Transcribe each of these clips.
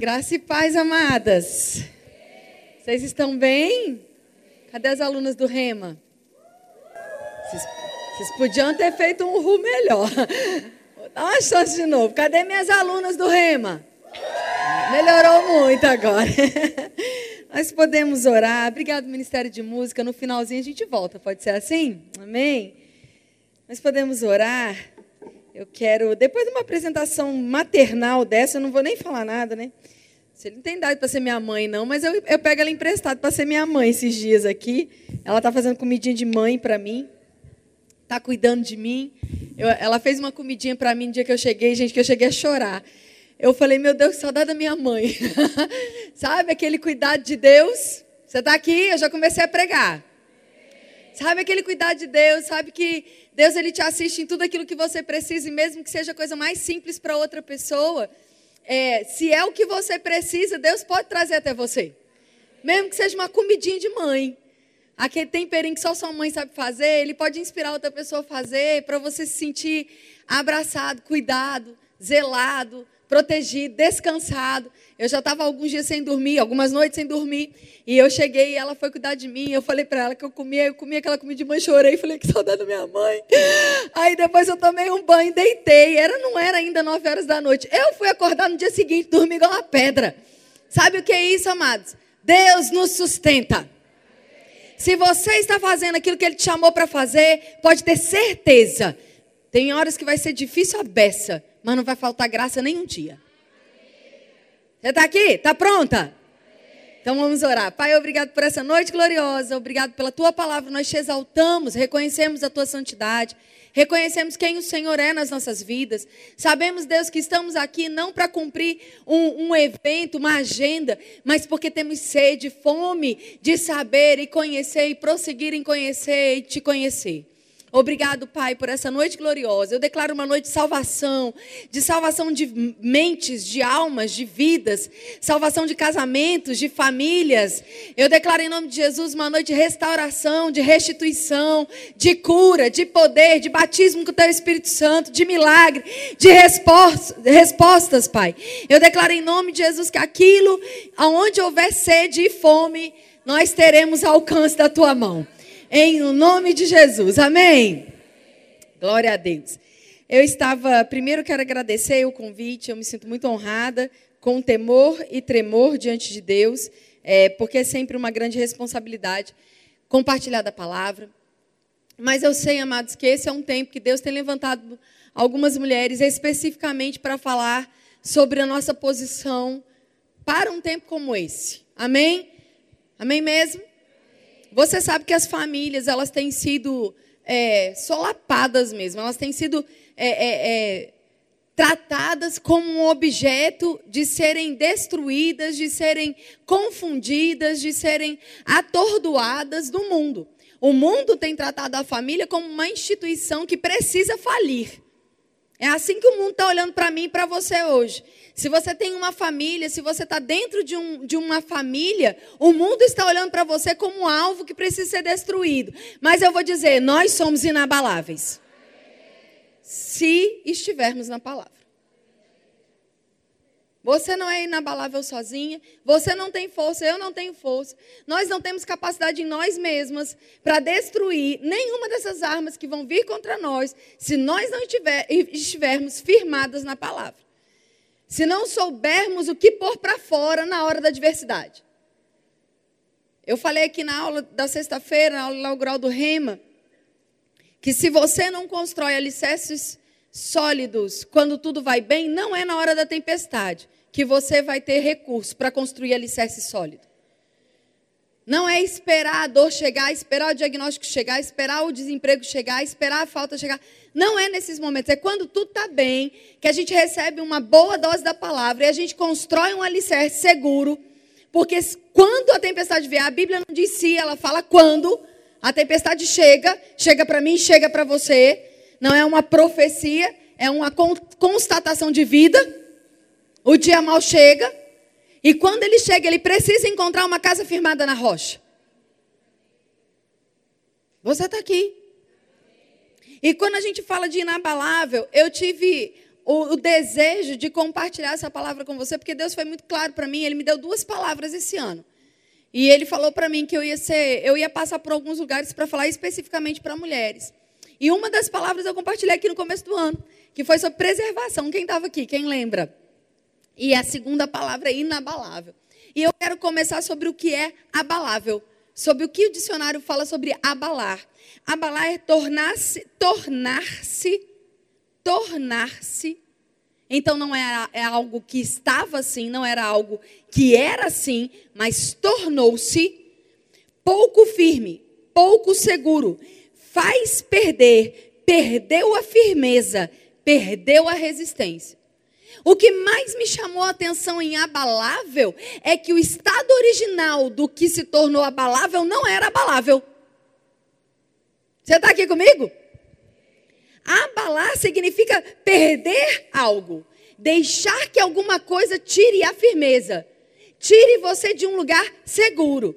Graça e paz, amadas. Vocês estão bem? Cadê as alunas do Rema? Vocês, podiam ter feito um ru melhor. Dar uma chance de novo. Cadê minhas alunas do Rema? Melhorou muito agora. Nós podemos orar. Obrigado, Ministério de Música. No finalzinho a gente volta. Pode ser assim? Amém? Nós podemos orar. Eu quero, depois de uma apresentação maternal dessa, eu não vou nem falar nada, né? Você não tem idade para ser minha mãe, não, mas eu, eu pego ela emprestada para ser minha mãe esses dias aqui. Ela está fazendo comidinha de mãe para mim. Está cuidando de mim. Eu, ela fez uma comidinha para mim no dia que eu cheguei, gente, que eu cheguei a chorar. Eu falei, meu Deus, que saudade da minha mãe. Sabe aquele cuidado de Deus? Você está aqui, eu já comecei a pregar. Sabe aquele cuidado de Deus? Sabe que Deus ele te assiste em tudo aquilo que você precisa, e mesmo que seja coisa mais simples para outra pessoa é, se é o que você precisa, Deus pode trazer até você. Mesmo que seja uma comidinha de mãe. Aquele temperinho que só sua mãe sabe fazer, ele pode inspirar outra pessoa a fazer para você se sentir abraçado, cuidado, zelado, protegido, descansado. Eu já estava alguns dias sem dormir, algumas noites sem dormir. E eu cheguei e ela foi cuidar de mim. Eu falei para ela que eu comia, eu comia aquela comida de mãe, chorei, falei que saudade da minha mãe. Aí depois eu tomei um banho, deitei. Era não era ainda nove horas da noite. Eu fui acordar no dia seguinte, dormi igual uma pedra. Sabe o que é isso, amados? Deus nos sustenta. Se você está fazendo aquilo que Ele te chamou para fazer, pode ter certeza. Tem horas que vai ser difícil a beça mas não vai faltar graça nenhum dia. Você está aqui? Está pronta? Então vamos orar. Pai, obrigado por essa noite gloriosa. Obrigado pela tua palavra. Nós te exaltamos, reconhecemos a tua santidade. Reconhecemos quem o Senhor é nas nossas vidas. Sabemos, Deus, que estamos aqui não para cumprir um, um, evento, uma agenda, mas porque temos sede, fome de saber e conhecer e prosseguir em conhecer e te conhecer. Obrigado, Pai, por essa noite gloriosa. Eu declaro uma noite de salvação, de salvação de mentes, de almas, de vidas, salvação de casamentos, de famílias. Eu declaro em nome de Jesus uma noite de restauração, de restituição, de cura, de poder, de batismo com o Teu Espírito Santo, de milagre, de respostas, Pai. Eu declaro em nome de Jesus que aquilo aonde houver sede e fome, nós teremos alcance da Tua mão em nome de Jesus. Amém. Glória a Deus. Eu estava, primeiro quero agradecer o convite, eu me sinto muito honrada, com temor e tremor diante de Deus, é, porque é sempre uma grande responsabilidade compartilhar da palavra. Mas eu sei, amados, que esse é um tempo que Deus tem levantado algumas mulheres especificamente para falar sobre a nossa posição para um tempo como esse. Amém? Amém mesmo? Você sabe que as famílias elas têm sido é, solapadas mesmo, elas têm sido é, é, é, tratadas como um objeto de serem destruídas, de serem confundidas, de serem atordoadas do mundo. O mundo tem tratado a família como uma instituição que precisa falir. É assim que o mundo está olhando para mim e para você hoje. Se você tem uma família, se você está dentro de, um, de uma família, o mundo está olhando para você como um alvo que precisa ser destruído. Mas eu vou dizer, nós somos inabaláveis. Se estivermos na palavra. Você não é inabalável sozinha, você não tem força, eu não tenho força. Nós não temos capacidade em nós mesmas para destruir nenhuma dessas armas que vão vir contra nós, se nós não estiver, estivermos firmadas na palavra. Se não soubermos o que pôr para fora na hora da adversidade. Eu falei aqui na aula da sexta-feira, na aula inaugural do Rema, que se você não constrói alicerces sólidos quando tudo vai bem, não é na hora da tempestade que você vai ter recurso para construir alicerce sólido. Não é esperar a dor chegar, esperar o diagnóstico chegar, esperar o desemprego chegar, esperar a falta chegar. Não é nesses momentos. É quando tudo está bem, que a gente recebe uma boa dose da palavra e a gente constrói um alicerce seguro. Porque quando a tempestade vier, a Bíblia não diz se, ela fala quando. A tempestade chega, chega para mim, chega para você não é uma profecia, é uma constatação de vida. O dia mal chega, e quando ele chega, ele precisa encontrar uma casa firmada na rocha. Você está aqui. E quando a gente fala de inabalável, eu tive o, o, desejo de compartilhar essa palavra com você, porque Deus foi muito claro para mim. Ele me deu duas palavras esse ano. E ele falou para mim que eu ia ser, eu ia passar por alguns lugares para falar especificamente para mulheres. E uma das palavras eu compartilhei aqui no começo do ano, que foi sobre preservação. Quem estava aqui? Quem lembra? E a segunda palavra é inabalável. E eu quero começar sobre o que é abalável, sobre o que o dicionário fala sobre abalar. Abalar é tornar-se, tornar-se, tornar-se. Então não era é algo que estava assim, não era algo que era assim, mas tornou-se pouco firme, pouco seguro faz perder, perdeu a firmeza, perdeu a resistência. O que mais me chamou a atenção em abalável é que o estado original do que se tornou abalável não era abalável. Você está aqui comigo? Abalar significa perder algo, deixar que alguma coisa tire a firmeza, tire você de um lugar seguro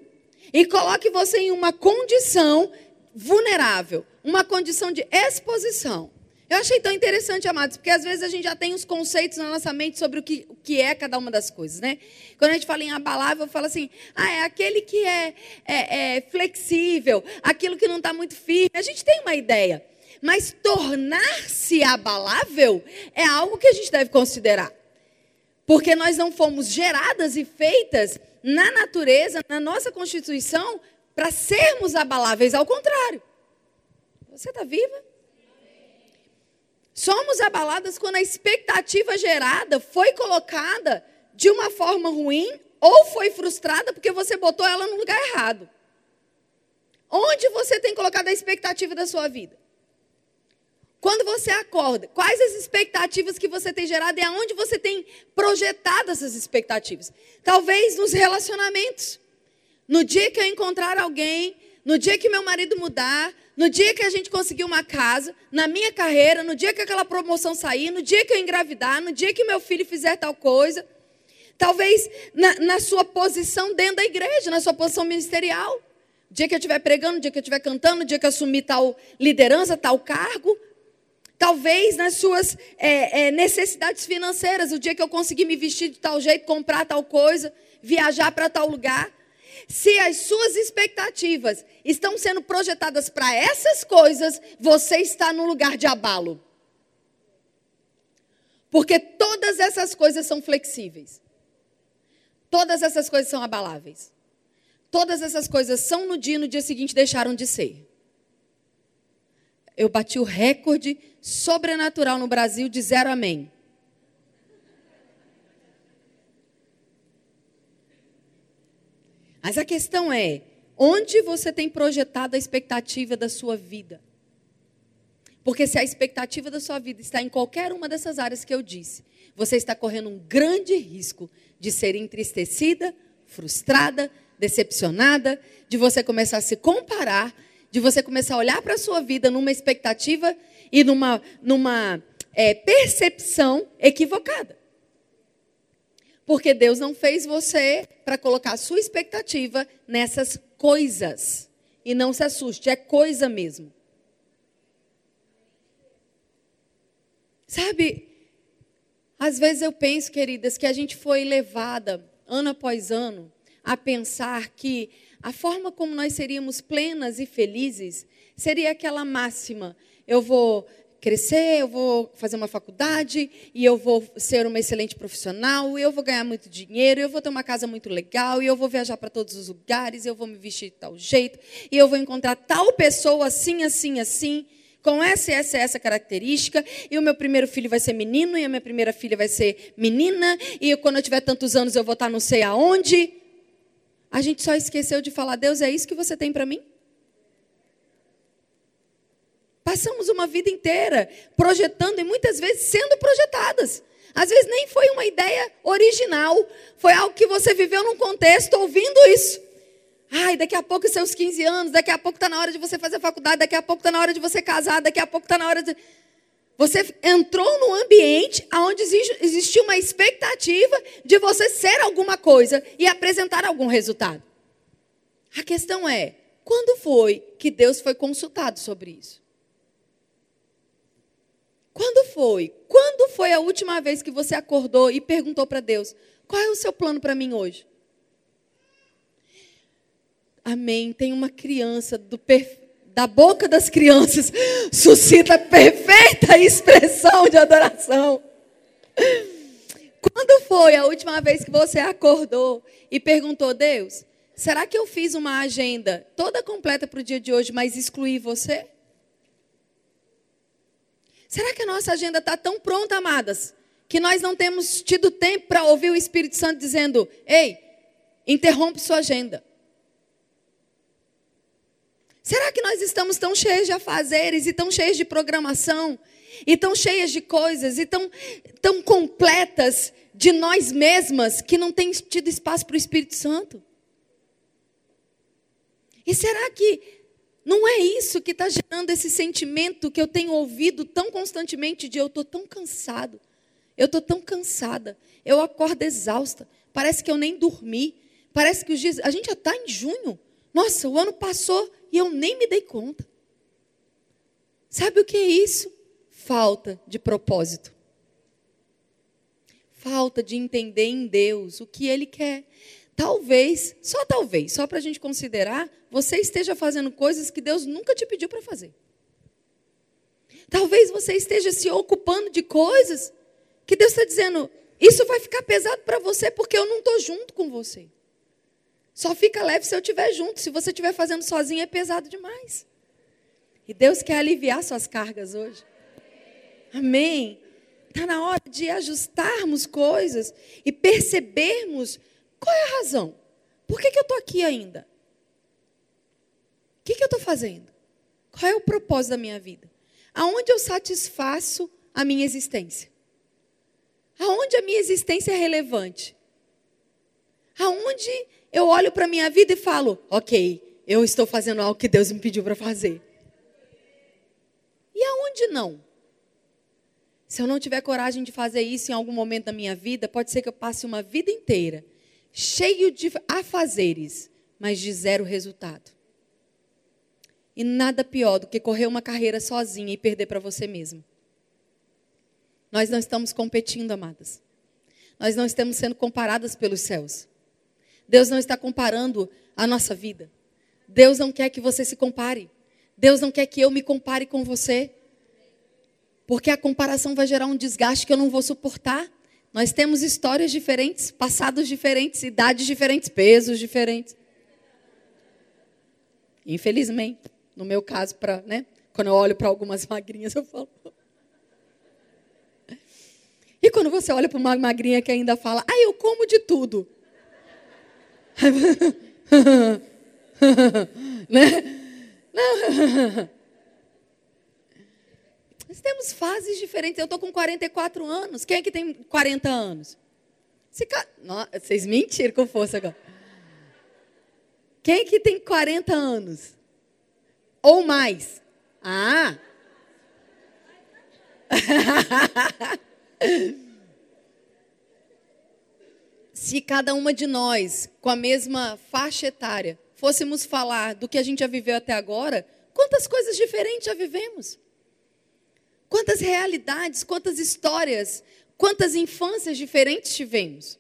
e coloque você em uma condição vulnerável, uma condição de exposição. Eu achei tão interessante, amados, porque às vezes a gente já tem os conceitos na nossa mente sobre o que, o que é cada uma das coisas, né? Quando a gente fala em abalável, fala assim, ah, é aquele que é, é, é flexível, aquilo que não está muito firme. A gente tem uma ideia. Mas tornar-se abalável é algo que a gente deve considerar. Porque nós não fomos geradas e feitas na natureza, na nossa constituição, para sermos abaláveis, ao contrário. Você está viva? Somos abaladas quando a expectativa gerada foi colocada de uma forma ruim ou foi frustrada porque você botou ela no lugar errado. Onde você tem colocado a expectativa da sua vida? Quando você acorda, quais as expectativas que você tem gerado e aonde você tem projetado essas expectativas? Talvez nos relacionamentos. No dia que eu encontrar alguém, no dia que meu marido mudar, no dia que a gente conseguir uma casa, na minha carreira, no dia que aquela promoção sair, no dia que eu engravidar, no dia que meu filho fizer tal coisa. Talvez na, na sua posição dentro da igreja, na sua posição ministerial. No dia que eu estiver pregando, no dia que eu estiver cantando, no dia que eu assumir tal liderança, tal cargo. Talvez nas suas é, é, necessidades financeiras, o dia que eu conseguir me vestir de tal jeito, comprar tal coisa, viajar para tal lugar. Se as suas expectativas estão sendo projetadas para essas coisas, você está no lugar de abalo. Porque todas essas coisas são flexíveis. Todas essas coisas são abaláveis. Todas essas coisas são no dia e no dia seguinte deixaram de ser. Eu bati o recorde sobrenatural no Brasil de zero amém. Mas a questão é: onde você tem projetado a expectativa da sua vida? Porque se a expectativa da sua vida está em qualquer uma dessas áreas que eu disse, você está correndo um grande risco de ser entristecida, frustrada, decepcionada, de você começar a se comparar, de você começar a olhar para a sua vida numa expectativa e numa, numa é, percepção equivocada. Porque Deus não fez você para colocar sua expectativa nessas coisas. E não se assuste, é coisa mesmo. Sabe, às vezes eu penso, queridas, que a gente foi levada, ano após ano, a pensar que a forma como nós seríamos plenas e felizes seria aquela máxima: eu vou crescer, eu vou fazer uma faculdade e eu vou ser uma excelente profissional, e eu vou ganhar muito dinheiro, eu vou ter uma casa muito legal, e eu vou viajar para todos os lugares, eu vou me vestir de tal jeito, e eu vou encontrar tal pessoa assim, assim, assim, com essa, essa, essa característica, e o meu primeiro filho vai ser menino, e a minha primeira filha vai ser menina, e quando eu tiver tantos anos eu vou estar não sei aonde. A gente só esqueceu de falar, Deus, é isso que você tem para mim? Passamos uma vida inteira projetando e muitas vezes sendo projetadas. Às vezes nem foi uma ideia original, foi algo que você viveu num contexto ouvindo isso. Ai, daqui a pouco seus 15 anos, daqui a pouco está na hora de você fazer faculdade, daqui a pouco está na hora de você casar, daqui a pouco está na hora de. Você entrou num ambiente onde existia uma expectativa de você ser alguma coisa e apresentar algum resultado. A questão é: quando foi que Deus foi consultado sobre isso? Quando foi? Quando foi a última vez que você acordou e perguntou para Deus: qual é o seu plano para mim hoje? Amém. Tem uma criança da boca das crianças suscita perfeita expressão de adoração. Quando foi a última vez que você acordou e perguntou, Deus, será que eu fiz uma agenda toda completa para o dia de hoje, mas excluí você? Será que a nossa agenda está tão pronta, amadas, que nós não temos tido tempo para ouvir o Espírito Santo dizendo: Ei, interrompe sua agenda. Será que nós estamos tão cheios de afazeres e tão cheios de programação e tão cheias de coisas e tão, tão completas de nós mesmas que não tem tido espaço para o Espírito Santo? E será que não é isso que está gerando esse sentimento que eu tenho ouvido tão constantemente de eu estou tão cansado, eu estou tão cansada, eu acordo exausta, parece que eu nem dormi, parece que os dias. A gente já está em junho. Nossa, o ano passou e eu nem me dei conta. Sabe o que é isso? Falta de propósito. Falta de entender em Deus o que Ele quer. Talvez, só talvez, só para a gente considerar, você esteja fazendo coisas que Deus nunca te pediu para fazer. Talvez você esteja se ocupando de coisas que Deus está dizendo, isso vai ficar pesado para você porque eu não estou junto com você. Só fica leve se eu estiver junto. Se você estiver fazendo sozinho, é pesado demais. E Deus quer aliviar suas cargas hoje. Amém. Está na hora de ajustarmos coisas e percebermos qual é a razão? Por que, que eu estou aqui ainda? O que, que eu estou fazendo? Qual é o propósito da minha vida? Aonde eu satisfaço a minha existência? Aonde a minha existência é relevante? Aonde eu olho para a minha vida e falo, ok, eu estou fazendo algo que Deus me pediu para fazer. E aonde não? Se eu não tiver coragem de fazer isso em algum momento da minha vida, pode ser que eu passe uma vida inteira cheio de afazeres, mas de zero resultado. E nada pior do que correr uma carreira sozinha e perder para você mesmo. Nós não estamos competindo, amadas. Nós não estamos sendo comparadas pelos céus. Deus não está comparando a nossa vida. Deus não quer que você se compare. Deus não quer que eu me compare com você. Porque a comparação vai gerar um desgaste que eu não vou suportar. Nós temos histórias diferentes, passados diferentes, idades diferentes, pesos diferentes. Infelizmente, no meu caso, pra, né, quando eu olho para algumas magrinhas, eu falo. E quando você olha para uma magrinha que ainda fala, ah, eu como de tudo. né? Nós temos fases diferentes. Eu estou com 44 anos. Quem é que tem 40 anos? Ca... Não, vocês mentiram com força agora. Quem é que tem 40 anos? Ou mais? Ah! Se cada uma de nós, com a mesma faixa etária, fôssemos falar do que a gente já viveu até agora, quantas coisas diferentes já vivemos? Quantas realidades, quantas histórias, quantas infâncias diferentes tivemos.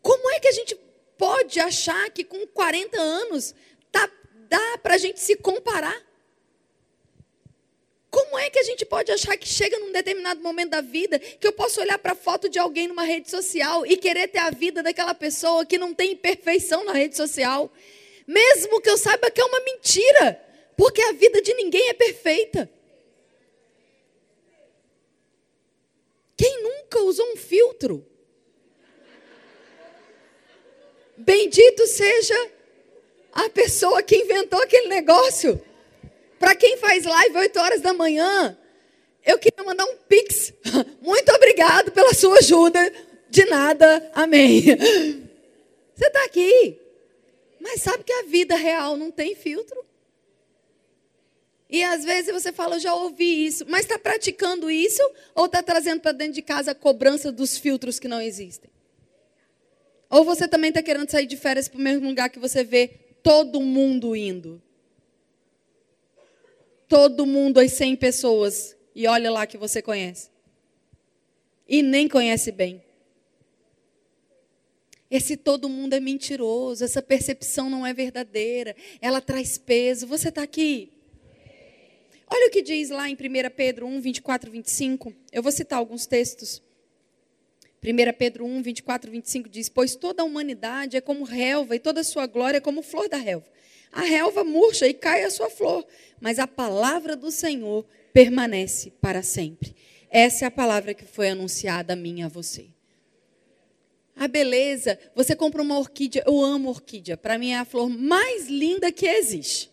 Como é que a gente pode achar que com 40 anos tá, dá para a gente se comparar? Como é que a gente pode achar que chega num determinado momento da vida que eu posso olhar para a foto de alguém numa rede social e querer ter a vida daquela pessoa que não tem imperfeição na rede social? Mesmo que eu saiba que é uma mentira, porque a vida de ninguém é perfeita. Quem nunca usou um filtro? Bendito seja a pessoa que inventou aquele negócio. Para quem faz live 8 horas da manhã, eu queria mandar um pix. Muito obrigado pela sua ajuda. De nada, amém. Você está aqui, mas sabe que a vida real não tem filtro? E às vezes você fala, eu já ouvi isso, mas está praticando isso ou está trazendo para dentro de casa a cobrança dos filtros que não existem? Ou você também está querendo sair de férias para o mesmo lugar que você vê todo mundo indo? Todo mundo, as 100 pessoas, e olha lá que você conhece. E nem conhece bem. Esse todo mundo é mentiroso, essa percepção não é verdadeira, ela traz peso. Você está aqui? Olha o que diz lá em 1 Pedro 1, 24, 25. Eu vou citar alguns textos. 1 Pedro 1, 24, 25 diz: Pois toda a humanidade é como relva, e toda a sua glória é como flor da relva. A relva murcha e cai a sua flor, mas a palavra do Senhor permanece para sempre. Essa é a palavra que foi anunciada a mim e a você. A beleza, você compra uma orquídea, eu amo orquídea, para mim é a flor mais linda que existe.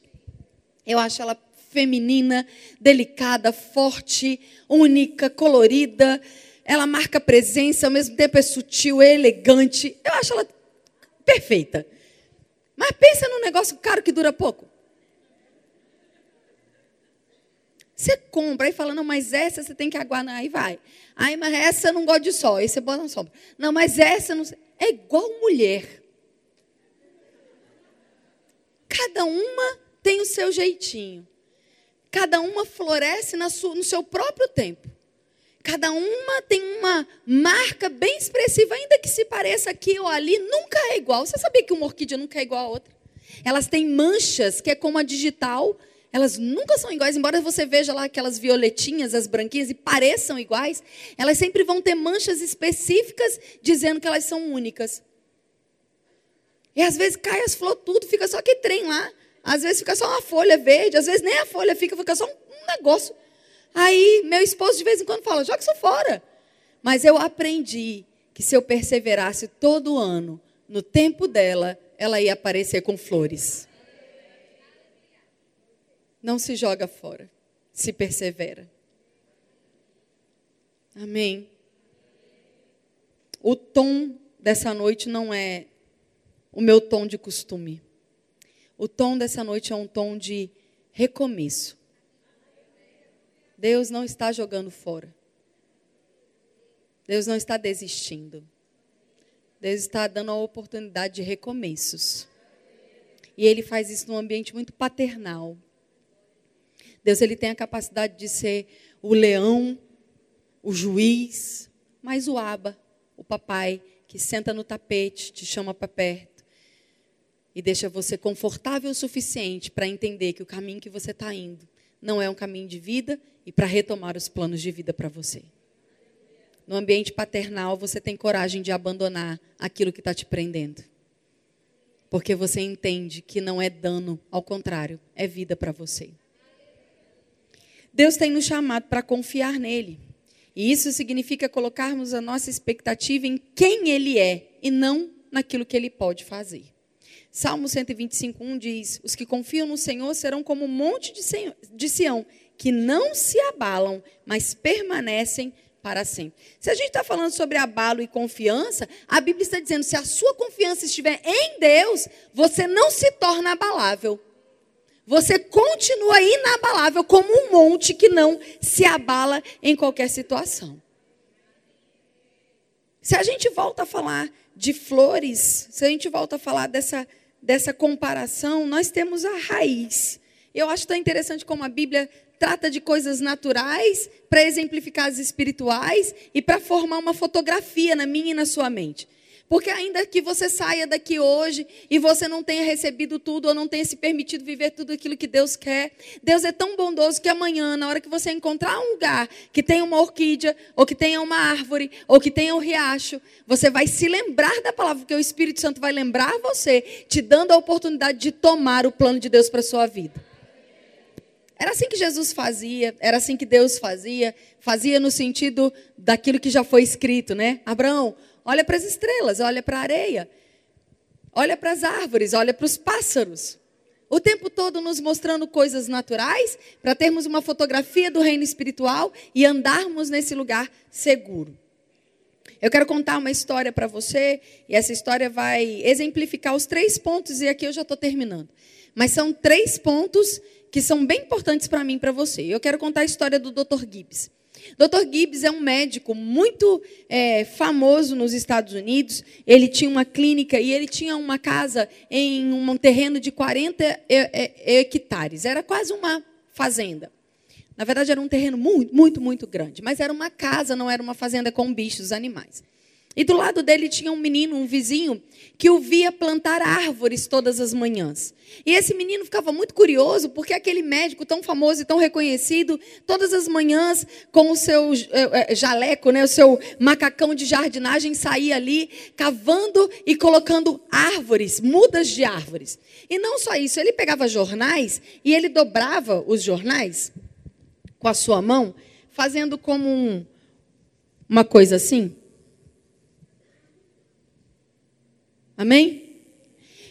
Eu acho ela feminina, delicada, forte, única, colorida. Ela marca presença, ao mesmo tempo é sutil, é elegante. Eu acho ela perfeita. Mas pensa num negócio caro que dura pouco. Você compra e fala, não, mas essa você tem que aguardar, aí vai. Aí, mas essa eu não gosto de sol, aí você bota na sombra. Não, mas essa não É igual mulher. Cada uma tem o seu jeitinho. Cada uma floresce no seu próprio tempo. Cada uma tem uma marca bem expressiva, ainda que se pareça aqui ou ali, nunca é igual. Você sabia que uma orquídea nunca é igual a outra? Elas têm manchas, que é como a digital, elas nunca são iguais, embora você veja lá aquelas violetinhas, as branquinhas, e pareçam iguais, elas sempre vão ter manchas específicas dizendo que elas são únicas. E às vezes cai as flores, tudo, fica só que trem lá. Às vezes fica só uma folha verde, às vezes nem a folha fica, fica só um negócio. Aí meu esposo de vez em quando fala: joga isso fora. Mas eu aprendi que se eu perseverasse todo ano, no tempo dela, ela ia aparecer com flores. Não se joga fora, se persevera. Amém. O tom dessa noite não é o meu tom de costume. O tom dessa noite é um tom de recomeço. Deus não está jogando fora. Deus não está desistindo. Deus está dando a oportunidade de recomeços. E ele faz isso num ambiente muito paternal. Deus ele tem a capacidade de ser o leão, o juiz, mas o aba, o papai que senta no tapete, te chama para perto e deixa você confortável o suficiente para entender que o caminho que você está indo não é um caminho de vida e para retomar os planos de vida para você. No ambiente paternal, você tem coragem de abandonar aquilo que está te prendendo. Porque você entende que não é dano, ao contrário, é vida para você. Deus tem nos chamado para confiar nele. E isso significa colocarmos a nossa expectativa em quem ele é e não naquilo que ele pode fazer. Salmo 125, 1 diz: Os que confiam no Senhor serão como um monte de Sião, que não se abalam, mas permanecem para sempre. Se a gente está falando sobre abalo e confiança, a Bíblia está dizendo: se a sua confiança estiver em Deus, você não se torna abalável. Você continua inabalável como um monte que não se abala em qualquer situação. Se a gente volta a falar de flores, se a gente volta a falar dessa, dessa comparação, nós temos a raiz. Eu acho tão interessante como a Bíblia trata de coisas naturais para exemplificar as espirituais e para formar uma fotografia na minha e na sua mente. Porque ainda que você saia daqui hoje e você não tenha recebido tudo ou não tenha se permitido viver tudo aquilo que Deus quer, Deus é tão bondoso que amanhã, na hora que você encontrar um lugar que tenha uma orquídea, ou que tenha uma árvore, ou que tenha um riacho, você vai se lembrar da palavra, porque o Espírito Santo vai lembrar você, te dando a oportunidade de tomar o plano de Deus para a sua vida. Era assim que Jesus fazia, era assim que Deus fazia, fazia no sentido daquilo que já foi escrito, né? Abraão, olha para as estrelas, olha para a areia, olha para as árvores, olha para os pássaros. O tempo todo nos mostrando coisas naturais para termos uma fotografia do reino espiritual e andarmos nesse lugar seguro. Eu quero contar uma história para você e essa história vai exemplificar os três pontos e aqui eu já estou terminando. Mas são três pontos que são bem importantes para mim e para você. Eu quero contar a história do Dr. Gibbs. Dr. Gibbs é um médico muito é, famoso nos Estados Unidos. Ele tinha uma clínica e ele tinha uma casa em um terreno de 40 hectares. Era quase uma fazenda. Na verdade, era um terreno muito, muito, muito grande. Mas era uma casa, não era uma fazenda com bichos, animais. E do lado dele tinha um menino, um vizinho, que o via plantar árvores todas as manhãs. E esse menino ficava muito curioso, porque aquele médico tão famoso e tão reconhecido, todas as manhãs, com o seu eh, eh, jaleco, né, o seu macacão de jardinagem, saía ali cavando e colocando árvores, mudas de árvores. E não só isso, ele pegava jornais e ele dobrava os jornais com a sua mão, fazendo como um, uma coisa assim. Amém?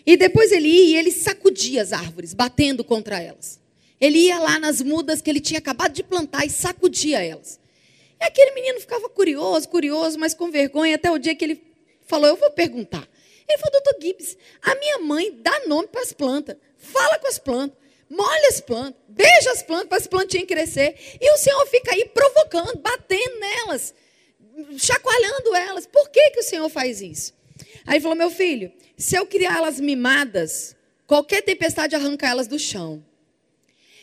E depois ele ia e ele sacudia as árvores, batendo contra elas. Ele ia lá nas mudas que ele tinha acabado de plantar e sacudia elas. E aquele menino ficava curioso, curioso, mas com vergonha, até o dia que ele falou: Eu vou perguntar. Ele falou: Doutor Gibbs, a minha mãe dá nome para as plantas, fala com as plantas, molha as plantas, beija as plantas para as plantinhas crescer. E o Senhor fica aí provocando, batendo nelas, chacoalhando elas. Por que, que o Senhor faz isso? Aí falou: Meu filho, se eu criar elas mimadas, qualquer tempestade arranca elas do chão.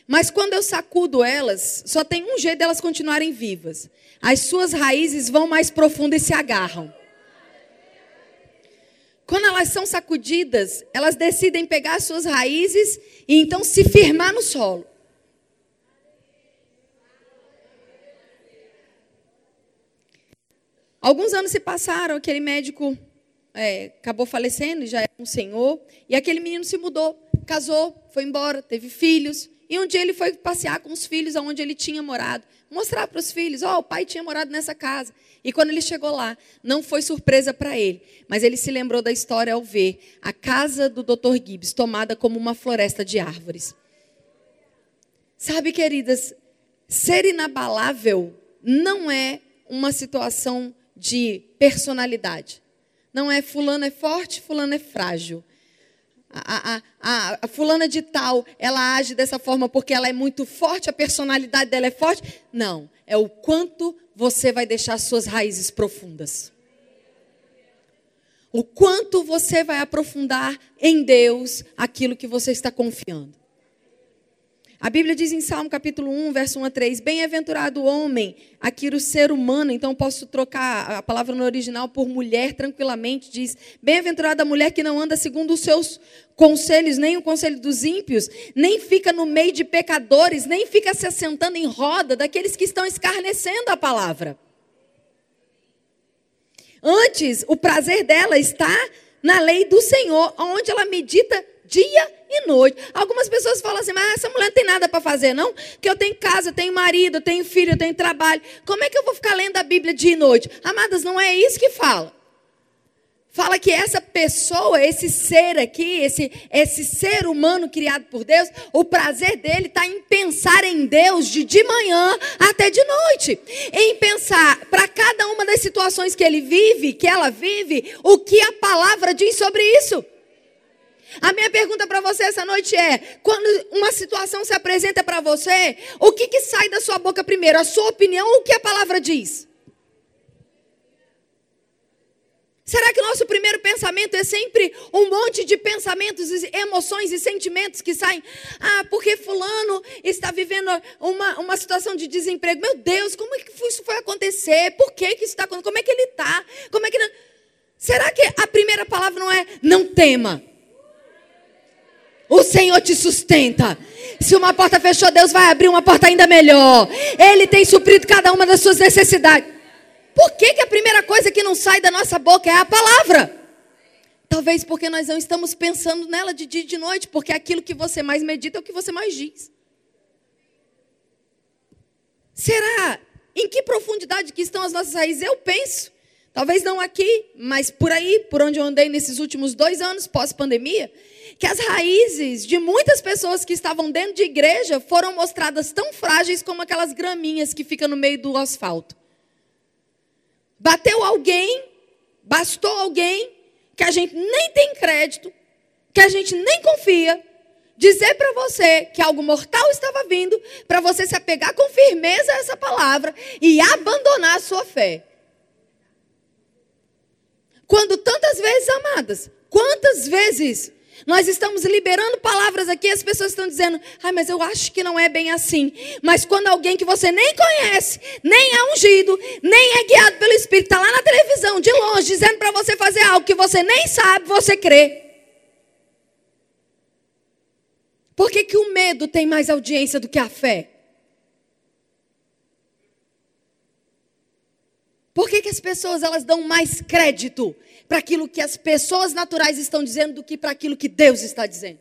Mas quando eu sacudo elas, só tem um jeito delas continuarem vivas. As suas raízes vão mais profundo e se agarram. Quando elas são sacudidas, elas decidem pegar as suas raízes e então se firmar no solo. Alguns anos se passaram, aquele médico é, acabou falecendo, já era um senhor, e aquele menino se mudou, casou, foi embora, teve filhos. E um dia ele foi passear com os filhos aonde ele tinha morado, mostrar para os filhos, ó, oh, o pai tinha morado nessa casa. E quando ele chegou lá, não foi surpresa para ele, mas ele se lembrou da história ao ver a casa do Dr. Gibbs tomada como uma floresta de árvores. Sabe, queridas, ser inabalável não é uma situação de personalidade. Não é fulano é forte, fulano é frágil. A, a, a, a, fulana de tal, ela age dessa forma porque ela é muito forte, a personalidade dela é forte. Não, é o quanto você vai deixar suas raízes profundas. O quanto você vai aprofundar em Deus aquilo que você está confiando. A Bíblia diz em Salmo capítulo 1, verso 1 a 3: Bem-aventurado o homem, aqui o ser humano, então posso trocar a palavra no original por mulher tranquilamente, diz: Bem-aventurada a mulher que não anda segundo os seus conselhos, nem o conselho dos ímpios, nem fica no meio de pecadores, nem fica se assentando em roda daqueles que estão escarnecendo a palavra. Antes, o prazer dela está na lei do Senhor, onde ela medita dia e noite. Algumas pessoas falam assim, mas essa mulher não tem nada para fazer, não? Que eu tenho casa, eu tenho marido, eu tenho filho, eu tenho trabalho. Como é que eu vou ficar lendo a Bíblia dia e noite? Amadas, não é isso que fala. Fala que essa pessoa, esse ser aqui, esse, esse ser humano criado por Deus, o prazer dele está em pensar em Deus de, de manhã até de noite. Em pensar para cada uma das situações que ele vive, que ela vive, o que a palavra diz sobre isso. A minha pergunta para você essa noite é: quando uma situação se apresenta para você, o que, que sai da sua boca primeiro? A sua opinião ou o que a palavra diz? Será que o nosso primeiro pensamento é sempre um monte de pensamentos, emoções e sentimentos que saem? Ah, porque Fulano está vivendo uma, uma situação de desemprego. Meu Deus, como é que isso foi acontecer? Por que, que isso está acontecendo? Como é que ele está? Como é que não... Será que a primeira palavra não é não tema? O Senhor te sustenta. Se uma porta fechou, Deus vai abrir uma porta ainda melhor. Ele tem suprido cada uma das suas necessidades. Por que, que a primeira coisa que não sai da nossa boca é a palavra? Talvez porque nós não estamos pensando nela de dia e de noite, porque aquilo que você mais medita é o que você mais diz. Será? Em que profundidade que estão as nossas raízes? Eu penso. Talvez não aqui, mas por aí, por onde eu andei nesses últimos dois anos pós-pandemia, que as raízes de muitas pessoas que estavam dentro de igreja foram mostradas tão frágeis como aquelas graminhas que ficam no meio do asfalto. Bateu alguém, bastou alguém que a gente nem tem crédito, que a gente nem confia, dizer para você que algo mortal estava vindo, para você se apegar com firmeza a essa palavra e abandonar a sua fé. Quando tantas vezes, amadas, quantas vezes Nós estamos liberando palavras aqui, as pessoas estão dizendo, ai, mas eu acho que não é bem assim. Mas quando alguém que você nem conhece, nem é ungido, nem é guiado pelo Espírito, está lá na televisão, de longe, dizendo para você fazer algo que você nem sabe, você crê. Por que, que o medo tem mais audiência do que a fé? Por que, que as pessoas elas dão mais crédito para aquilo que as pessoas naturais estão dizendo do que para aquilo que Deus está dizendo?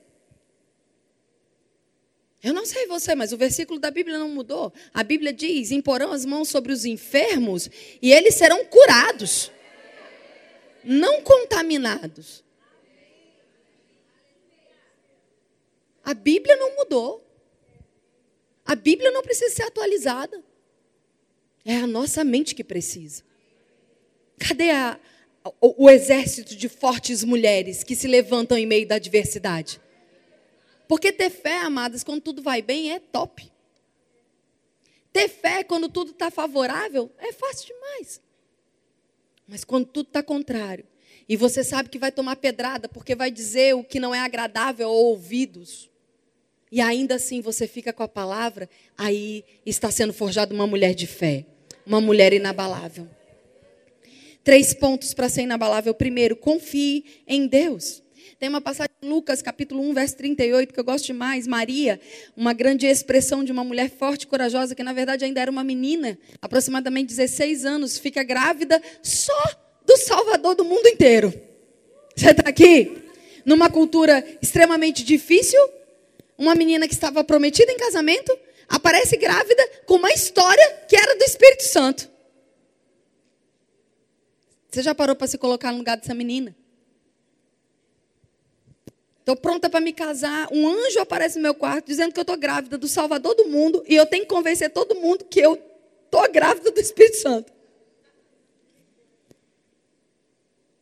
Eu não sei você, mas o versículo da Bíblia não mudou. A Bíblia diz: imporão as mãos sobre os enfermos e eles serão curados, não contaminados. A Bíblia não mudou. A Bíblia não precisa ser atualizada. É a nossa mente que precisa. Cadê a, o, o exército de fortes mulheres que se levantam em meio da adversidade? Porque ter fé, amadas, quando tudo vai bem, é top. Ter fé quando tudo está favorável é fácil demais. Mas quando tudo está contrário, e você sabe que vai tomar pedrada porque vai dizer o que não é agradável aos ouvidos, e ainda assim você fica com a palavra, aí está sendo forjada uma mulher de fé, uma mulher inabalável. Três pontos para ser inabalável. Primeiro, confie em Deus. Tem uma passagem em Lucas, capítulo 1, verso 38, que eu gosto demais. Maria, uma grande expressão de uma mulher forte e corajosa, que na verdade ainda era uma menina, aproximadamente 16 anos, fica grávida só do Salvador do mundo inteiro. Você está aqui? Numa cultura extremamente difícil, uma menina que estava prometida em casamento, aparece grávida com uma história que era do Espírito Santo. Você já parou para se colocar no lugar dessa menina? Estou pronta para me casar. Um anjo aparece no meu quarto dizendo que eu estou grávida do Salvador do mundo e eu tenho que convencer todo mundo que eu estou grávida do Espírito Santo.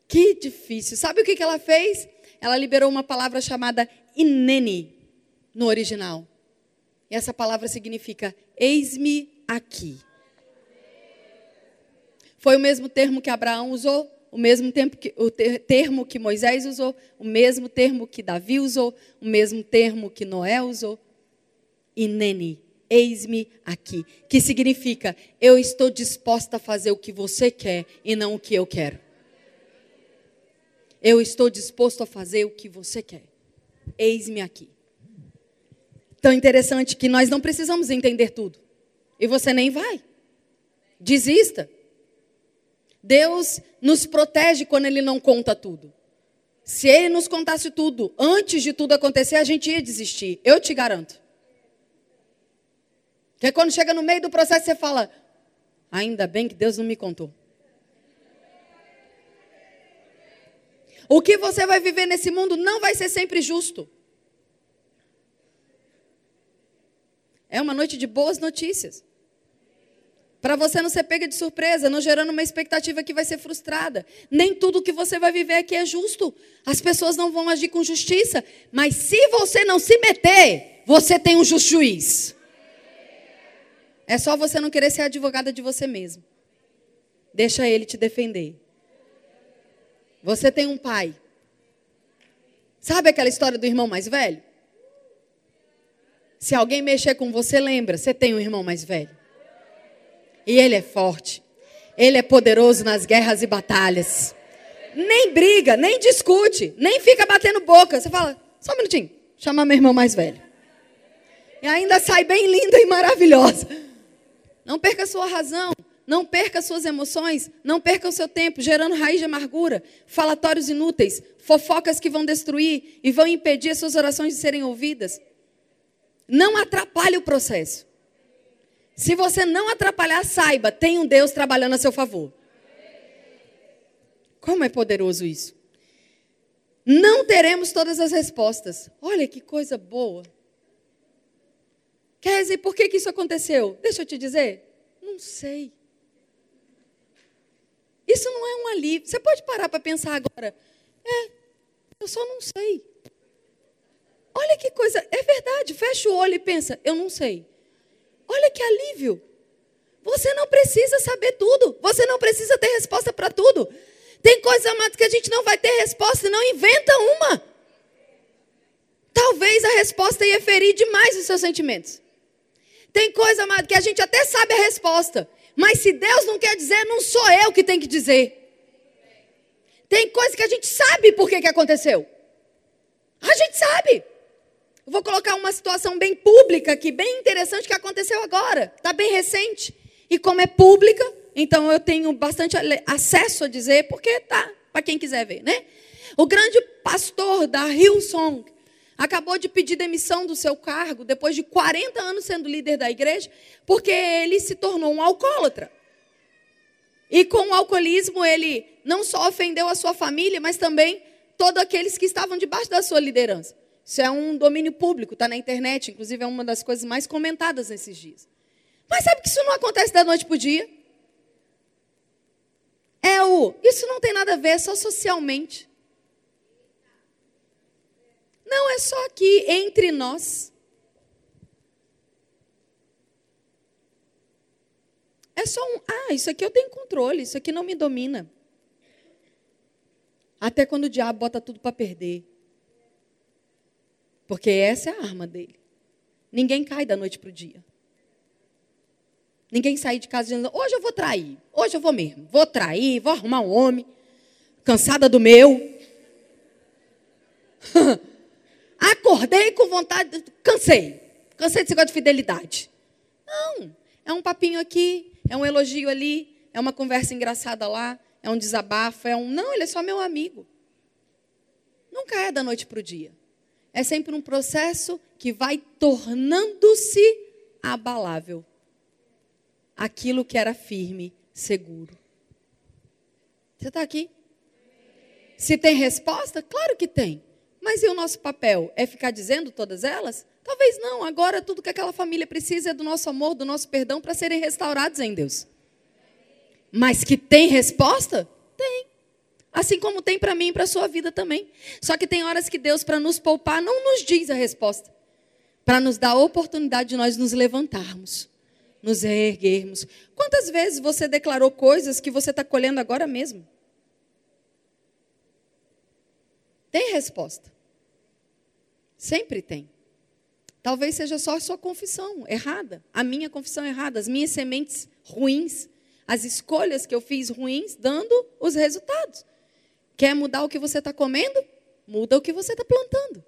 Que difícil. Sabe o que, que ela fez? Ela liberou uma palavra chamada inene no original. E essa palavra significa eis-me aqui. Foi o mesmo termo que Abraão usou, o mesmo que, o termo que Moisés usou, o mesmo termo que Davi usou, o mesmo termo que Noé usou. Inene, eis-me aqui. Que significa, eu estou disposta a fazer o que você quer e não o que eu quero. Eu estou disposto a fazer o que você quer. Eis-me aqui. Tão interessante que nós não precisamos entender tudo. E você nem vai. Desista. Deus nos protege quando Ele não conta tudo. Se Ele nos contasse tudo antes de tudo acontecer, a gente ia desistir. Eu te garanto. Porque quando chega no meio do processo, você fala: ainda bem que Deus não me contou. O que você vai viver nesse mundo não vai ser sempre justo. É uma noite de boas notícias. Para você não ser pega de surpresa, não gerando uma expectativa que vai ser frustrada. Nem tudo que você vai viver aqui é justo. As pessoas não vão agir com justiça. Mas se você não se meter, você tem um justo juiz. É só você não querer ser advogada de você mesmo. Deixa ele te defender. Você tem um pai. Sabe aquela história do irmão mais velho? Se alguém mexer com você, lembra, você tem um irmão mais velho. E ele é forte. Ele é poderoso nas guerras e batalhas. Nem briga, nem discute, nem fica batendo boca. Você fala, só um minutinho, chamar meu irmão mais velho. E ainda sai bem linda e maravilhosa. Não perca sua razão, não perca suas emoções, não perca o seu tempo gerando raiz de amargura, falatórios inúteis, fofocas que vão destruir e vão impedir as suas orações de serem ouvidas. Não atrapalhe o processo. Se você não atrapalhar, saiba, tem um Deus trabalhando a seu favor. Como é poderoso isso? Não teremos todas as respostas. Olha que coisa boa. Dizer, por que, que isso aconteceu? Deixa eu te dizer. Não sei. Isso não é um alívio. Você pode parar para pensar agora. É, eu só não sei. Olha que coisa, é verdade. Fecha o olho e pensa, eu não sei. Olha que alívio. Você não precisa saber tudo. Você não precisa ter resposta para tudo. Tem coisas, amados, que a gente não vai ter resposta, não inventa uma. talvez a resposta ia ferir demais os seus sentimentos. Tem coisa, amado, que a gente até sabe a resposta, mas se Deus não quer dizer, não sou eu que tenho que dizer. Tem coisa que a gente sabe por que aconteceu. A gente sabe. Eu vou colocar uma situação bem pública aqui, bem interessante que aconteceu agora. Está bem recente. E como é pública, então eu tenho bastante acesso a dizer, porque tá, para quem quiser ver, né? O grande pastor da Hillsong acabou de pedir demissão do seu cargo depois de 40 anos sendo líder da igreja, porque ele se tornou um alcoólatra. E com o alcoolismo ele não só ofendeu a sua família, mas também todos aqueles que estavam debaixo da sua liderança. Isso é um domínio público, está na internet, inclusive é uma das coisas mais comentadas nesses dias. Mas sabe que isso não acontece da noite para o dia? É o. Isso não tem nada a ver, é só socialmente. Não é só aqui, entre nós. É só um. Ah, isso aqui eu tenho controle, isso aqui não me domina. Até quando o diabo bota tudo para perder. Porque essa é a arma dele. Ninguém cai da noite para o dia. Ninguém sai de casa dizendo, hoje eu vou trair, hoje eu vou mesmo, vou trair, vou arrumar um homem, cansada do meu. Acordei com vontade, cansei, cansei desse negócio de fidelidade. Não, é um papinho aqui, é um elogio ali, é uma conversa engraçada lá, é um desabafo, é um. Não, ele é só meu amigo. Nunca é da noite para o dia. É sempre um processo que vai tornando-se abalável aquilo que era firme, seguro. Você está aqui? Se tem resposta? Claro que tem. Mas e o nosso papel? É ficar dizendo todas elas? Talvez não. Agora tudo que aquela família precisa é do nosso amor, do nosso perdão para serem restaurados em Deus. Mas que tem resposta? Tem. Assim como tem para mim e para a sua vida também. Só que tem horas que Deus, para nos poupar, não nos diz a resposta. Para nos dar a oportunidade de nós nos levantarmos nos reerguermos. Quantas vezes você declarou coisas que você está colhendo agora mesmo? Tem resposta. Sempre tem. Talvez seja só a sua confissão errada, a minha confissão errada, as minhas sementes ruins, as escolhas que eu fiz ruins, dando os resultados. Quer mudar o que você está comendo? Muda o que você está plantando.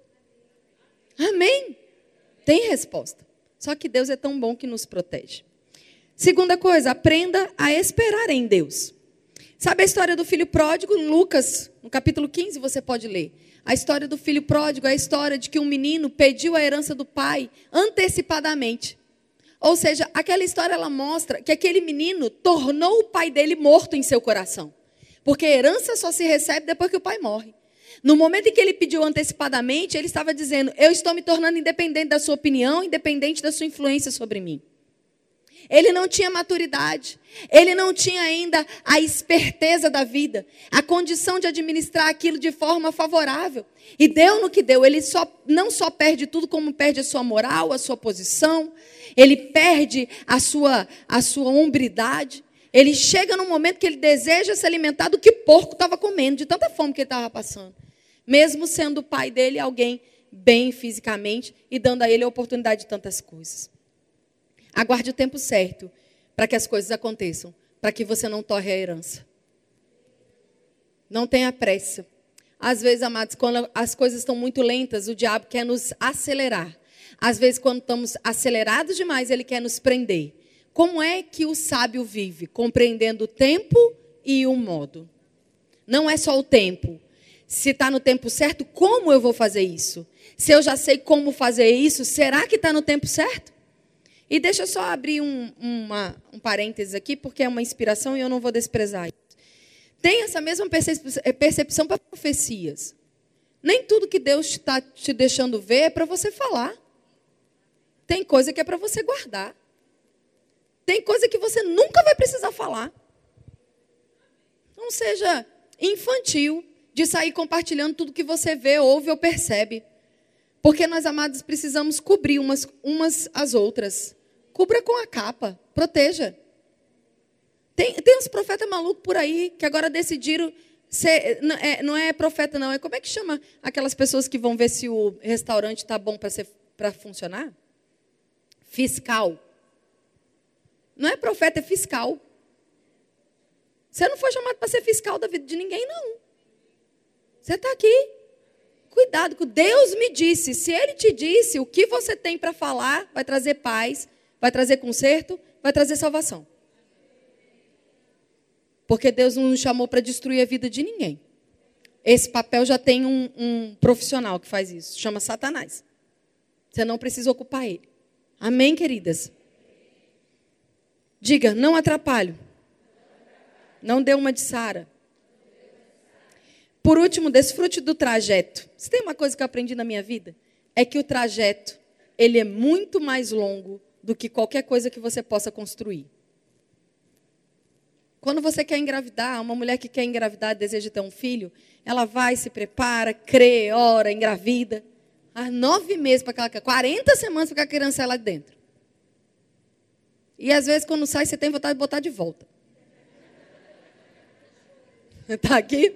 Amém? Tem resposta. Só que Deus é tão bom que nos protege. Segunda coisa, aprenda a esperar em Deus. Sabe a história do filho pródigo? Em Lucas, no capítulo 15, você pode ler. A história do filho pródigo é a história de que um menino pediu a herança do pai antecipadamente. Ou seja, aquela história ela mostra que aquele menino tornou o pai dele morto em seu coração. Porque herança só se recebe depois que o pai morre. No momento em que ele pediu antecipadamente, ele estava dizendo: Eu estou me tornando independente da sua opinião, independente da sua influência sobre mim. Ele não tinha maturidade, ele não tinha ainda a esperteza da vida, a condição de administrar aquilo de forma favorável. E deu no que deu. Ele só, não só perde tudo, como perde a sua moral, a sua posição, ele perde a sua, a sua hombridade. Ele chega num momento que ele deseja se alimentar do que porco estava comendo, de tanta fome que ele estava passando mesmo sendo o pai dele alguém bem fisicamente e dando a ele a oportunidade de tantas coisas. Aguarde o tempo certo para que as coisas aconteçam, para que você não torre a herança. Não tenha pressa. Às vezes, amados, quando as coisas estão muito lentas, o diabo quer nos acelerar. Às vezes, quando estamos acelerados demais, ele quer nos prender. Como é que o sábio vive? Compreendendo o tempo e o modo. Não é só o tempo, se está no tempo certo, como eu vou fazer isso? Se eu já sei como fazer isso, será que está no tempo certo? E deixa eu só abrir um, uma, um parênteses aqui, porque é uma inspiração e eu não vou desprezar isso. Tem essa mesma percepção para profecias. Nem tudo que Deus está te deixando ver é para você falar. Tem coisa que é para você guardar. Tem coisa que você nunca vai precisar falar. Não seja infantil de sair compartilhando tudo que você vê, ouve ou percebe. Porque nós, amados, precisamos cobrir umas, umas as outras. Cubra com a capa, proteja. Tem, tem uns profetas malucos por aí que agora decidiram Cê, não, é, não é profeta, não. É como é que chama aquelas pessoas que vão ver se o restaurante está bom para funcionar? Fiscal. Não é profeta, é fiscal. Você não foi chamado para ser fiscal da vida de ninguém, não. Você está aqui. Cuidado, que Deus me disse. Se Ele te disse, o que você tem para falar vai trazer paz, vai trazer conserto, vai trazer salvação. Porque Deus não nos chamou para destruir a vida de ninguém. Esse papel já tem um, um profissional que faz isso, chama Satanás. Você não precisa ocupar ele. Amém, queridas? Diga, não atrapalho. Não dê uma de Sara. Por último, desfrute do trajeto. Se tem uma coisa que eu aprendi na minha vida, é que o trajeto, ele é muito mais longo do que qualquer coisa que você possa construir. Quando você quer engravidar, uma mulher que quer engravidar, deseja ter um filho, ela vai, se prepara, crê, ora, engravida. Há nove meses para aquela 40 semanas para aquela criança lá dentro. E às vezes, quando sai, você tem vontade de botar de volta. Está aqui?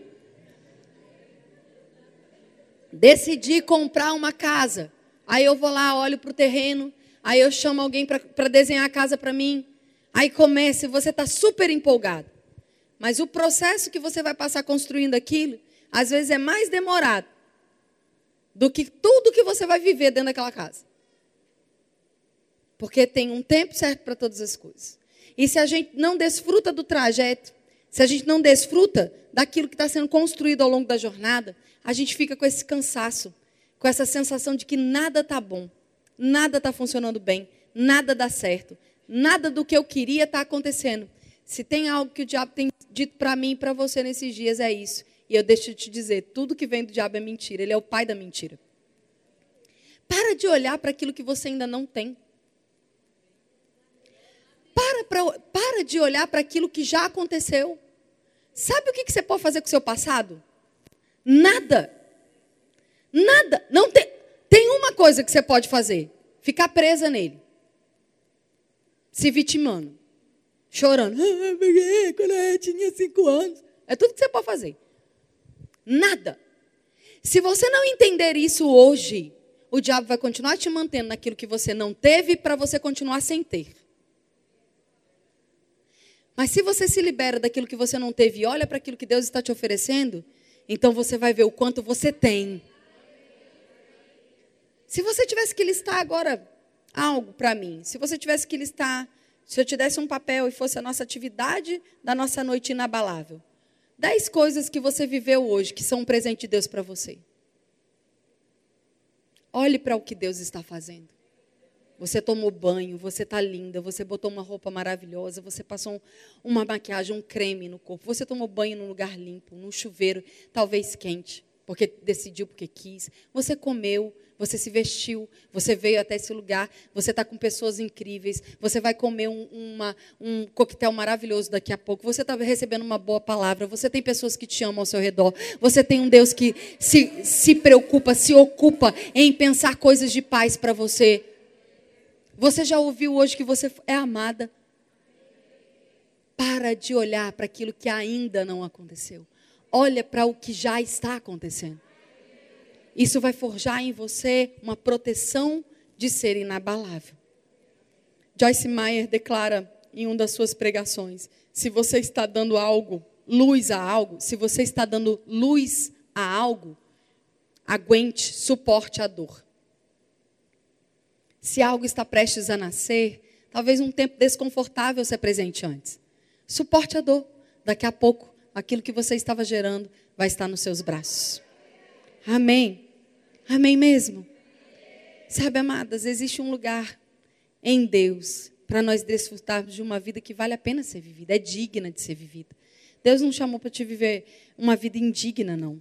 Decidi comprar uma casa. Aí eu vou lá, olho para o terreno, Aí eu chamo alguém para desenhar a casa para mim. Aí começa, você está super empolgado. Mas o processo que você vai passar construindo aquilo, às vezes é mais demorado do que tudo que você vai viver dentro daquela casa. Porque tem um tempo certo para todas as coisas. E se a gente não desfruta do trajeto, se a gente não desfruta daquilo que está sendo construído ao longo da jornada, a gente fica com esse cansaço, com essa sensação de que nada está bom nada está funcionando bem, nada dá certo, nada do que eu queria está acontecendo. Se tem algo que o diabo tem dito para mim e para você nesses dias, é isso. E eu deixo de te dizer: tudo que vem do diabo é mentira, ele é o pai da mentira. Para de olhar para aquilo que você ainda não tem. Para, pra, para de olhar para aquilo que já aconteceu. Sabe o que, que você pode fazer com o seu passado? Nada. Nada. Não tem, tem uma coisa que você pode fazer: ficar presa nele, se vitimando, chorando. Ah, peguei quando eu tinha cinco anos. É tudo que você pode fazer. Nada. Se você não entender isso hoje, o diabo vai continuar te mantendo naquilo que você não teve para você continuar sem ter. Mas se você se libera daquilo que você não teve e olha para aquilo que Deus está te oferecendo, então você vai ver o quanto você tem. Se você tivesse que listar agora algo para mim, se você tivesse que listar, se eu te desse um papel e fosse a nossa atividade da nossa noite inabalável, dez coisas que você viveu hoje que são um presente de Deus para você. Olhe para o que Deus está fazendo. Você tomou banho, você está linda, você botou uma roupa maravilhosa, você passou uma maquiagem, um creme no corpo, você tomou banho num lugar limpo, num chuveiro, talvez quente, porque decidiu, porque quis. Você comeu, você se vestiu, você veio até esse lugar, você está com pessoas incríveis, você vai comer um, uma, um coquetel maravilhoso daqui a pouco, você está recebendo uma boa palavra, você tem pessoas que te amam ao seu redor, você tem um Deus que se, se preocupa, se ocupa em pensar coisas de paz para você. Você já ouviu hoje que você é amada? Para de olhar para aquilo que ainda não aconteceu. Olha para o que já está acontecendo. Isso vai forjar em você uma proteção de ser inabalável. Joyce Meyer declara em uma das suas pregações: se você está dando algo, luz a algo, se você está dando luz a algo, aguente, suporte a dor. Se algo está prestes a nascer, talvez um tempo desconfortável se apresente antes. Suporte a dor. Daqui a pouco, aquilo que você estava gerando vai estar nos seus braços. Amém. Amém mesmo? Sabe, amadas, existe um lugar em Deus para nós desfrutarmos de uma vida que vale a pena ser vivida, é digna de ser vivida. Deus não chamou para te viver uma vida indigna, não.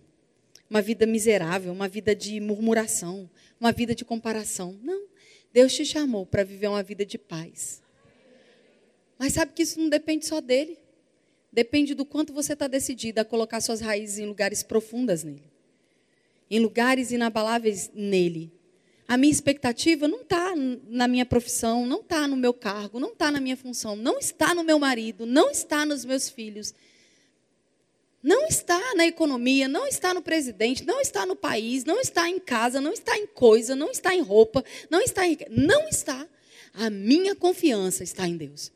Uma vida miserável, uma vida de murmuração, uma vida de comparação. Não. Deus te chamou para viver uma vida de paz. Mas sabe que isso não depende só dele. Depende do quanto você está decidida a colocar suas raízes em lugares profundas nele em lugares inabaláveis nele. A minha expectativa não está na minha profissão, não está no meu cargo, não está na minha função, não está no meu marido, não está nos meus filhos. Não está na economia, não está no presidente, não está no país, não está em casa, não está em coisa, não está em roupa, não está em. Não está. A minha confiança está em Deus.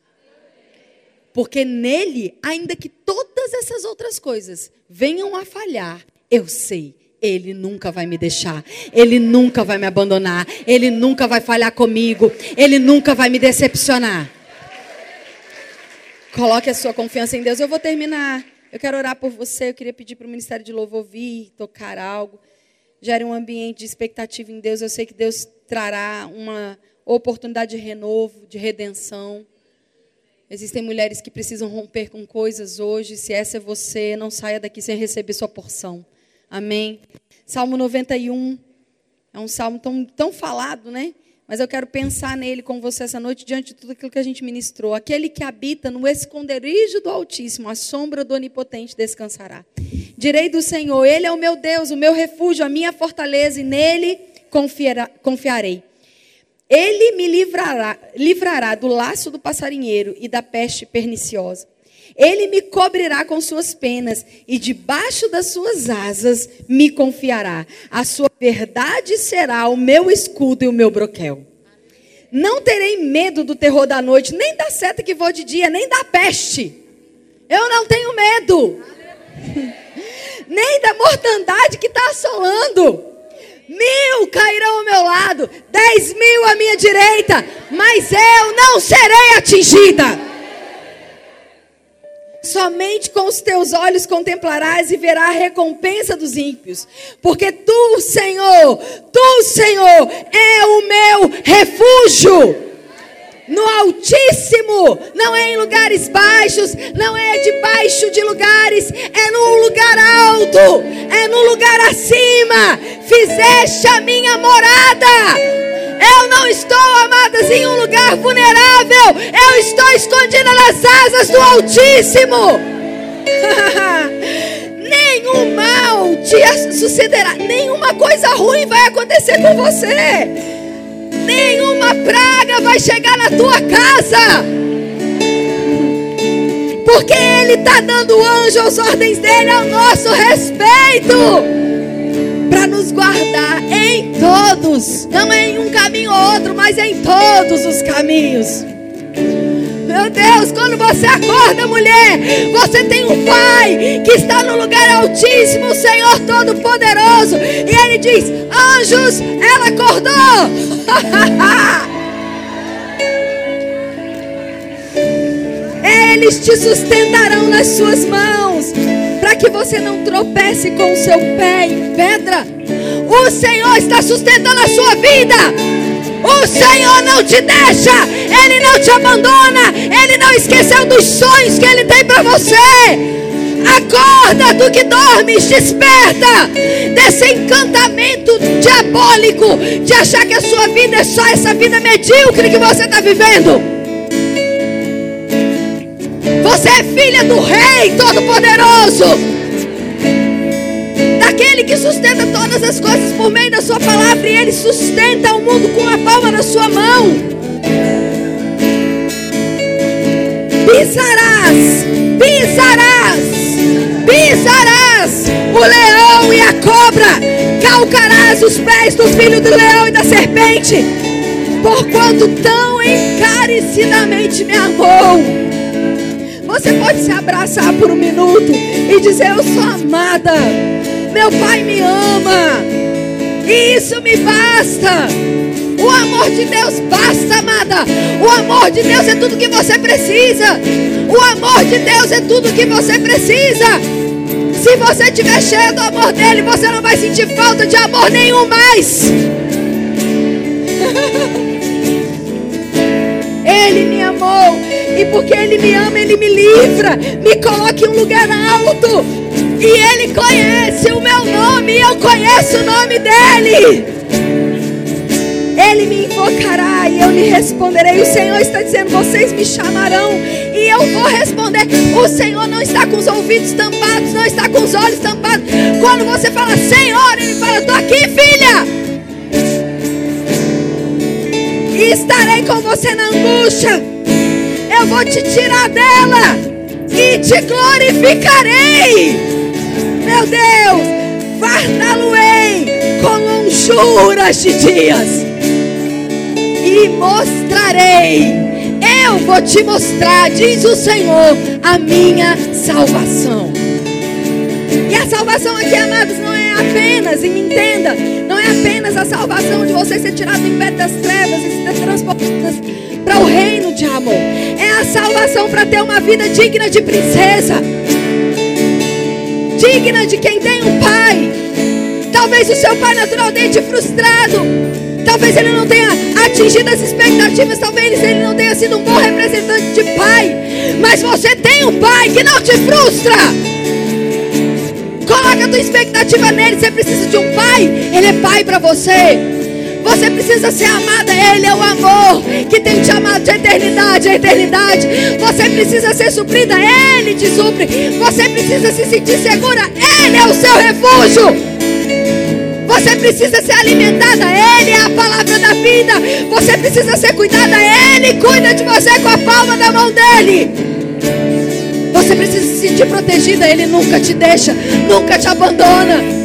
Porque nele, ainda que todas essas outras coisas venham a falhar, eu sei, ele nunca vai me deixar, ele nunca vai me abandonar, ele nunca vai falhar comigo, ele nunca vai me decepcionar. Coloque a sua confiança em Deus. Eu vou terminar. Eu quero orar por você. Eu queria pedir para o Ministério de Louvor vir, tocar algo. Gere um ambiente de expectativa em Deus. Eu sei que Deus trará uma oportunidade de renovo, de redenção. Existem mulheres que precisam romper com coisas hoje. Se essa é você, não saia daqui sem receber sua porção. Amém. Salmo 91 é um salmo tão, tão falado, né? Mas eu quero pensar nele com você essa noite, diante de tudo aquilo que a gente ministrou. Aquele que habita no esconderijo do Altíssimo, a sombra do Onipotente descansará. Direi do Senhor, Ele é o meu Deus, o meu refúgio, a minha fortaleza, e nele confiarei. Ele me livrará, livrará do laço do passarinheiro e da peste perniciosa. Ele me cobrirá com suas penas e debaixo das suas asas me confiará. A sua verdade será o meu escudo e o meu broquel. Não terei medo do terror da noite, nem da seta que voa de dia, nem da peste. Eu não tenho medo. nem da mortandade que está assolando. Mil cairão ao meu lado, dez mil à minha direita, mas eu não serei atingida. Somente com os teus olhos contemplarás e verás a recompensa dos ímpios. Porque tu, Senhor, tu, Senhor, é o meu refúgio. No Altíssimo, não é em lugares baixos, não é debaixo de lugares, é num lugar alto, é no lugar acima. Fizeste a minha morada eu não estou, amadas, em um lugar vulnerável. Eu estou escondida nas asas do Altíssimo. Nenhum mal te sucederá. Nenhuma coisa ruim vai acontecer com você. Nenhuma praga vai chegar na tua casa. Porque Ele está dando anjo às ordens dele ao nosso respeito para nos guardar em todos, não é em um caminho ou outro, mas em todos os caminhos. Meu Deus, quando você acorda, mulher, você tem um Pai que está no lugar altíssimo, o Senhor Todo-Poderoso, e Ele diz: Anjos, ela acordou. Eles te sustentarão nas suas mãos para que você não tropece com o seu pé em pedra. O Senhor está sustentando a sua vida. O Senhor não te deixa, Ele não te abandona, Ele não esqueceu dos sonhos que Ele tem para você. Acorda do que dormes, desperta desse encantamento diabólico de achar que a sua vida é só essa vida medíocre que você está vivendo. Você é filha do Rei Todo-Poderoso. Daquele que sustenta todas as coisas por meio da Sua palavra. E Ele sustenta o mundo com a palma da Sua mão. Pisarás, pisarás, pisarás o leão e a cobra. Calcarás os pés dos filhos do leão e da serpente. Porquanto tão encarecidamente me amou você pode se abraçar por um minuto e dizer: Eu sou amada, meu Pai me ama, e isso me basta. O amor de Deus basta, amada. O amor de Deus é tudo que você precisa. O amor de Deus é tudo que você precisa. Se você estiver cheio do amor dele, você não vai sentir falta de amor nenhum mais. Ele me amou. E porque Ele me ama, Ele me livra. Me coloca em um lugar alto. E Ele conhece o meu nome. E eu conheço o nome dEle. Ele me invocará e eu lhe responderei. O Senhor está dizendo: vocês me chamarão e eu vou responder. O Senhor não está com os ouvidos tampados, não está com os olhos tampados. Quando você fala Senhor, Ele fala: estou aqui, filha. E estarei com você na angústia. Eu vou te tirar dela e te glorificarei. meu Deus, fartá-lo-ei com longjuras de dias e mostrarei. Eu vou te mostrar, diz o Senhor, a minha salvação. E a salvação aqui, amados, não é apenas, e me entenda, não é apenas a salvação de você ser tirado do império das trevas e ser transportado para o reino de amor. A salvação para ter uma vida digna de princesa, digna de quem tem um pai. Talvez o seu pai naturalmente frustrado, talvez ele não tenha atingido as expectativas, talvez ele não tenha sido um bom representante de pai, mas você tem um pai que não te frustra. Coloca a tua expectativa nele. Você precisa de um pai. Ele é pai para você. Você precisa ser amada. Ele é o amor que tem te amado de eternidade a eternidade. Você precisa ser suprida. Ele te supre. Você precisa se sentir segura. Ele é o seu refúgio. Você precisa ser alimentada. Ele é a palavra da vida. Você precisa ser cuidada. Ele cuida de você com a palma da mão dele. Você precisa se sentir protegida. Ele nunca te deixa, nunca te abandona.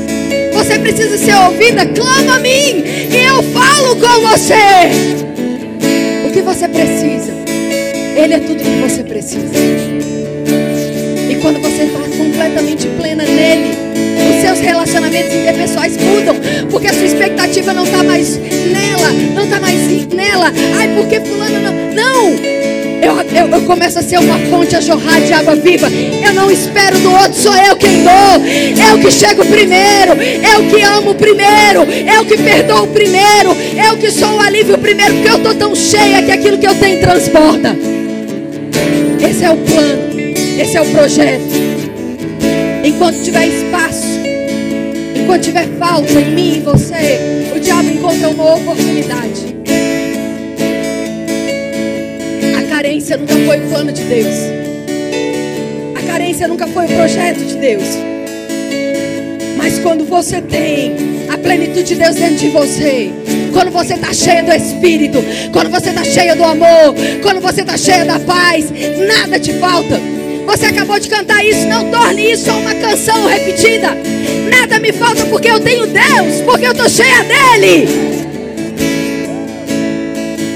Você precisa ser ouvida. Clama a mim e eu falo com você. O que você precisa? Ele é tudo que você precisa. E quando você está completamente plena nele, os seus relacionamentos interpessoais mudam, porque a sua expectativa não está mais nela, não está mais nela. Ai, porque fulano não. Não! Eu, eu, eu começo a ser uma fonte a jorrar de água viva. Eu não espero do outro, sou eu quem dou. Eu que chego primeiro, eu que amo primeiro, eu que perdoo primeiro, eu que sou o alívio primeiro, porque eu estou tão cheia que aquilo que eu tenho transporta. Esse é o plano, esse é o projeto. Enquanto tiver espaço, enquanto tiver falta em mim e você, o diabo encontra uma oportunidade carência nunca foi o plano de Deus. A carência nunca foi o projeto de Deus. Mas quando você tem a plenitude de Deus dentro de você, quando você está cheia do Espírito, quando você está cheia do amor, quando você está cheia da paz, nada te falta. Você acabou de cantar isso, não torne isso uma canção repetida. Nada me falta porque eu tenho Deus, porque eu estou cheia dele.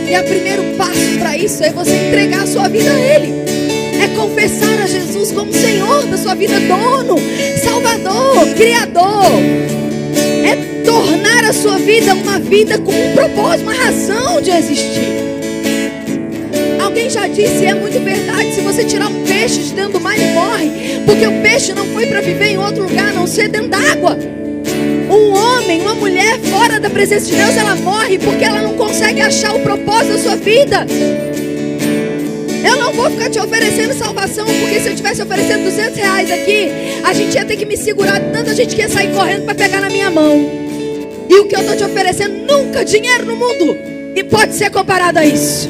E o primeiro passo para isso é você entregar a sua vida a Ele. É confessar a Jesus como Senhor da sua vida, dono, Salvador, Criador. É tornar a sua vida uma vida com um propósito, uma razão de existir. Alguém já disse, é muito verdade, se você tirar um peixe de dentro do mar, ele morre. Porque o peixe não foi para viver em outro lugar, a não ser dentro d'água. Homem, uma mulher fora da presença de Deus, ela morre porque ela não consegue achar o propósito da sua vida. Eu não vou ficar te oferecendo salvação, porque se eu estivesse oferecendo 200 reais aqui, a gente ia ter que me segurar, tanta gente que ia sair correndo para pegar na minha mão. E o que eu estou te oferecendo, nunca dinheiro no mundo. E pode ser comparado a isso.